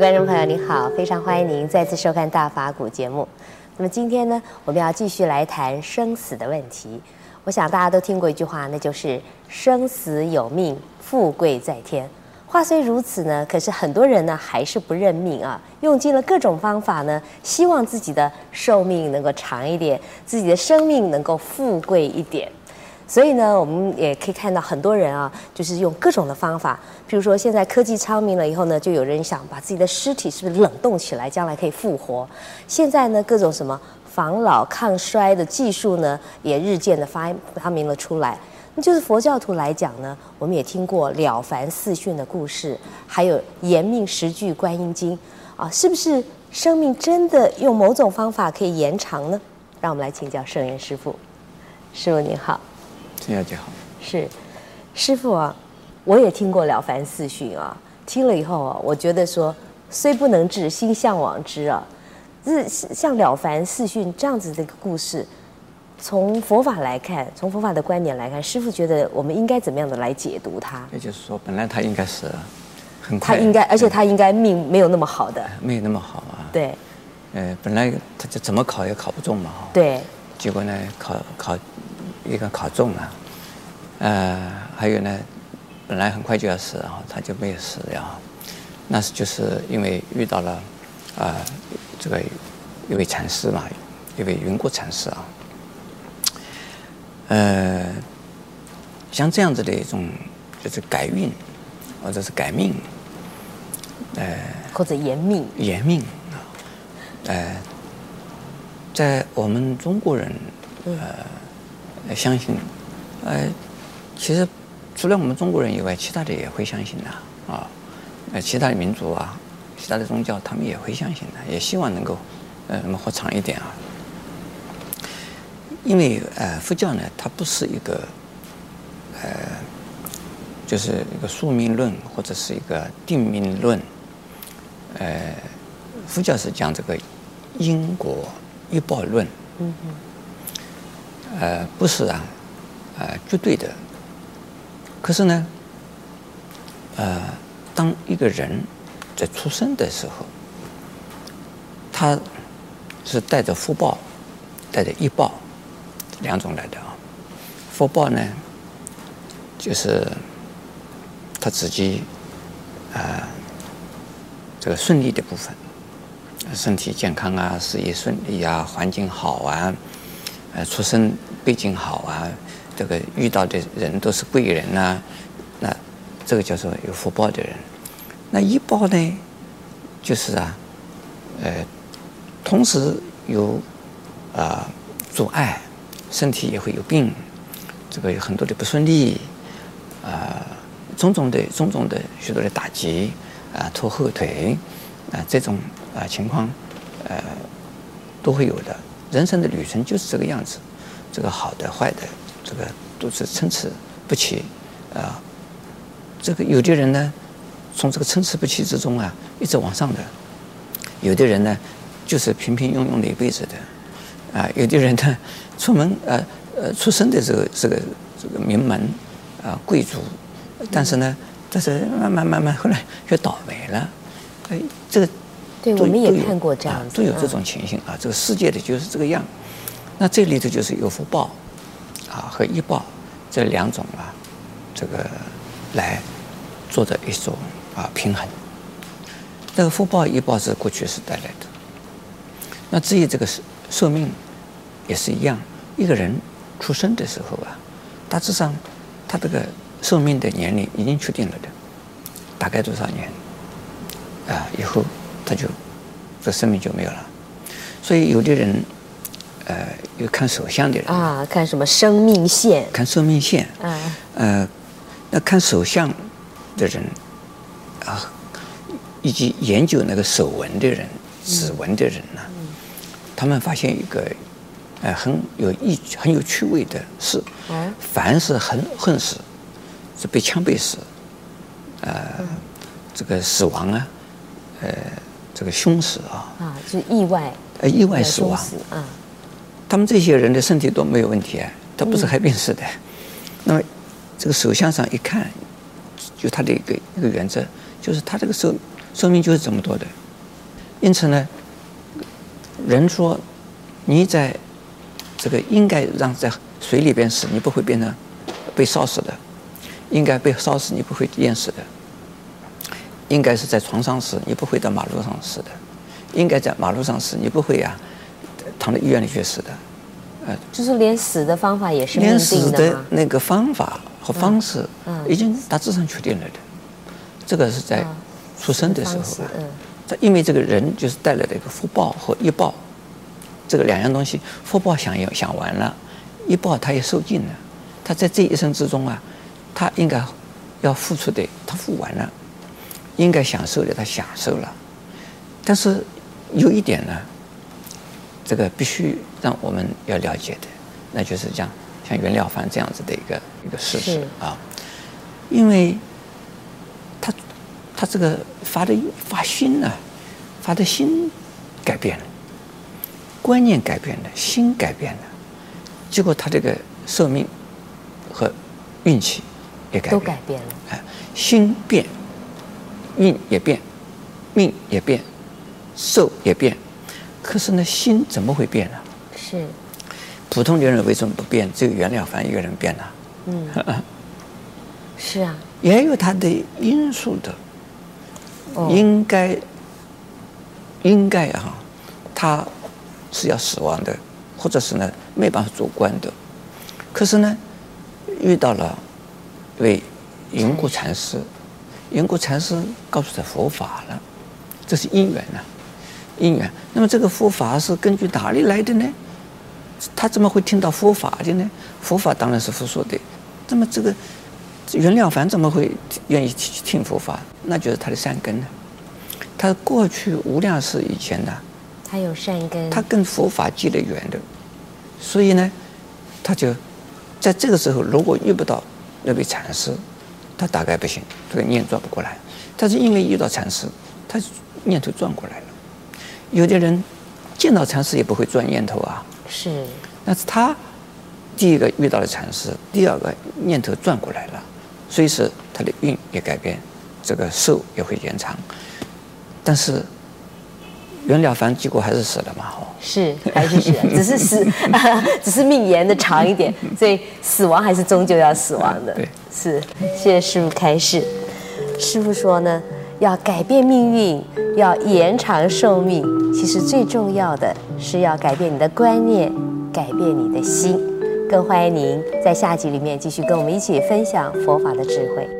观众朋友，您好，非常欢迎您再次收看《大法古》节目。那么今天呢，我们要继续来谈生死的问题。我想大家都听过一句话，那就是“生死有命，富贵在天”。话虽如此呢，可是很多人呢还是不认命啊，用尽了各种方法呢，希望自己的寿命能够长一点，自己的生命能够富贵一点。所以呢，我们也可以看到很多人啊，就是用各种的方法，譬如说现在科技昌明了以后呢，就有人想把自己的尸体是不是冷冻起来，将来可以复活。现在呢，各种什么防老抗衰的技术呢，也日渐的发发明了出来。那就是佛教徒来讲呢，我们也听过《了凡四训》的故事，还有《延命十句观音经》啊，是不是生命真的用某种方法可以延长呢？让我们来请教圣严师父。师父您好，陈小姐好。是，师傅啊，我也听过《了凡四训》啊，听了以后啊，我觉得说虽不能至，心向往之啊。是像《了凡四训》这样子的一个故事。从佛法来看，从佛法的观点来看，师傅觉得我们应该怎么样的来解读它？也就是说，本来他应该是很快，他应该，而且他应该命没有那么好的，没有那么好啊。对，呃，本来他就怎么考也考不中嘛，哈。对。结果呢，考考一个考中了，呃，还有呢，本来很快就要死啊，他就没有死掉。那是就是因为遇到了啊、呃，这个一位禅师嘛，一位云谷禅师啊。呃，像这样子的一种，就是改运，或者是改命，呃，或者延命，延命啊，呃，在我们中国人，呃，相信，呃，其实除了我们中国人以外，其他的也会相信的啊，呃，其他的民族啊，其他的宗教，他们也会相信的，也希望能够，呃，那么活长一点啊。因为呃，佛教呢，它不是一个呃，就是一个宿命论或者是一个定命论。呃，佛教是讲这个因果业报论。嗯嗯。呃，不是啊，呃，绝对的。可是呢，呃，当一个人在出生的时候，他是带着福报，带着业报。两种来的啊，福报呢，就是他自己啊、这个顺利的部分，身体健康啊，事业顺利啊，环境好啊，呃，出生背景好啊，这个遇到的人都是贵人呐、那这个叫做有福报的人。那一报呢，就是啊，呃，同时有啊、阻碍。身体也会有病，这个有很多的不顺利，啊、呃，种种的种种的许多的打击，啊、拖后腿，啊、这种啊、情况，呃，都会有的。人生的旅程就是这个样子，这个好的坏的，这个都是参差不齐，啊、这个有的人呢，从这个参差不齐之中啊，一直往上的；有的人呢，就是平平庸庸的一辈子的。啊，有的人呢，出门呃呃出生的时候这个这个名门啊贵族，但是呢，但是慢慢慢慢后来就倒霉了，哎，这个对我们也看过这样子，都有这种情形啊。这个世界的就是这个样，那这里头就是有福报啊和业报这两种啊，这个来做的一种啊平衡。这个福报业报是过去时带来的，那至于这个寿。寿命也是一样，一个人出生的时候啊，大致上他这个寿命的年龄已经确定了的，大概多少年啊？以后这生命就没有了。所以有的人呃，有看手相的人啊，看什么生命线？看生命线。嗯。呃，那看手相的人啊，以及研究那个手纹的人、指纹的人呢？嗯他们发现一个，呃，很有意、很有趣味的事。嗯。凡是横横死，是被枪毙死，呃，这个死亡啊，呃，这个凶死啊。啊，就是意外。呃，意外死亡。啊。他们这些人的身体都没有问题啊，他不是害病死的。那么，这个手相上一看，就他的一个一个原则，就是他这个寿寿命就是这么多的。因此呢，人说你在这个应该让在水里边死，你不会变成被烧死的；应该被烧死，你不会淹死的；应该是在床上死，你不会到马路上死的；应该在马路上死，你不会呀、啊、躺在医院里去死的。呃，就是连死的方法也是连死的那个方法和方式，嗯，已经大致上确定了的。这个是在出生的时候啊，嗯，因为这个人就是带来的一个福报和业报，这个两样东西，福报享有享完了，业报他也受尽了，他在这一生之中啊，他应该要付出的他付完了，应该享受的他享受了，但是有一点呢，这个必须让我们要了解的，那就是像像袁了凡这样子的一个一个事实啊，因为。他他这个发的发心呢，发的心改变了，观念改变了，心改变了，结果他这个寿命和运气也改变，都改变了。哎，心变，运也变，命也变，寿也变，可是呢，心怎么会变呢？是，普通人为什么不变？只有袁了凡一个人变了。嗯，是啊，也有他的因素的。应该，应该啊，他是要死亡的，或者是呢没办法做官的。可是呢，遇到了一位云谷禅师，云谷禅师告诉他佛法了，这是因缘呐、啊，因缘。那么这个佛法是根据哪里来的呢？他怎么会听到佛法的呢？佛法当然是佛说的。那么这个袁了凡怎么会愿意听佛法？那就是他的善根呢。他过去无量世以前呢，他有善根，他跟佛法结了缘的，所以呢，他就在这个时候，如果遇不到那位禅师，他大概不行，这个念转不过来。但是因为遇到禅师，他念头转过来了。有的人见到禅师也不会转念头啊，是。但是他第一个遇到了禅师，第二个念头转过来了，所以是他的运也改变。这个寿也会延长，但是袁了凡结果还是死了嘛？哦，是还是死了，只是死，只是命延的长一点，所以死亡还是终究要死亡的。对，是。谢谢师傅开示。师傅说呢，要改变命运，要延长寿命，其实最重要的是要改变你的观念，改变你的心。更欢迎您在下集里面继续跟我们一起分享佛法的智慧。